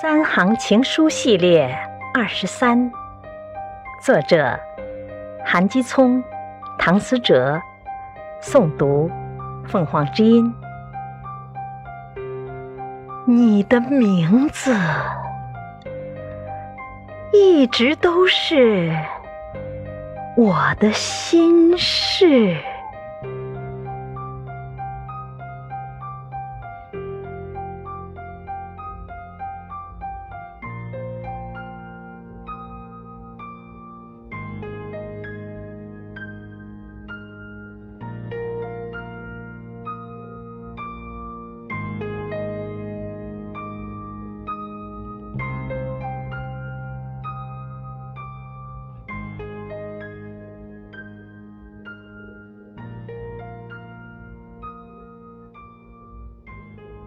三行情书系列二十三，作者韩基聪、唐思哲，诵读凤凰之音。你的名字一直都是我的心事。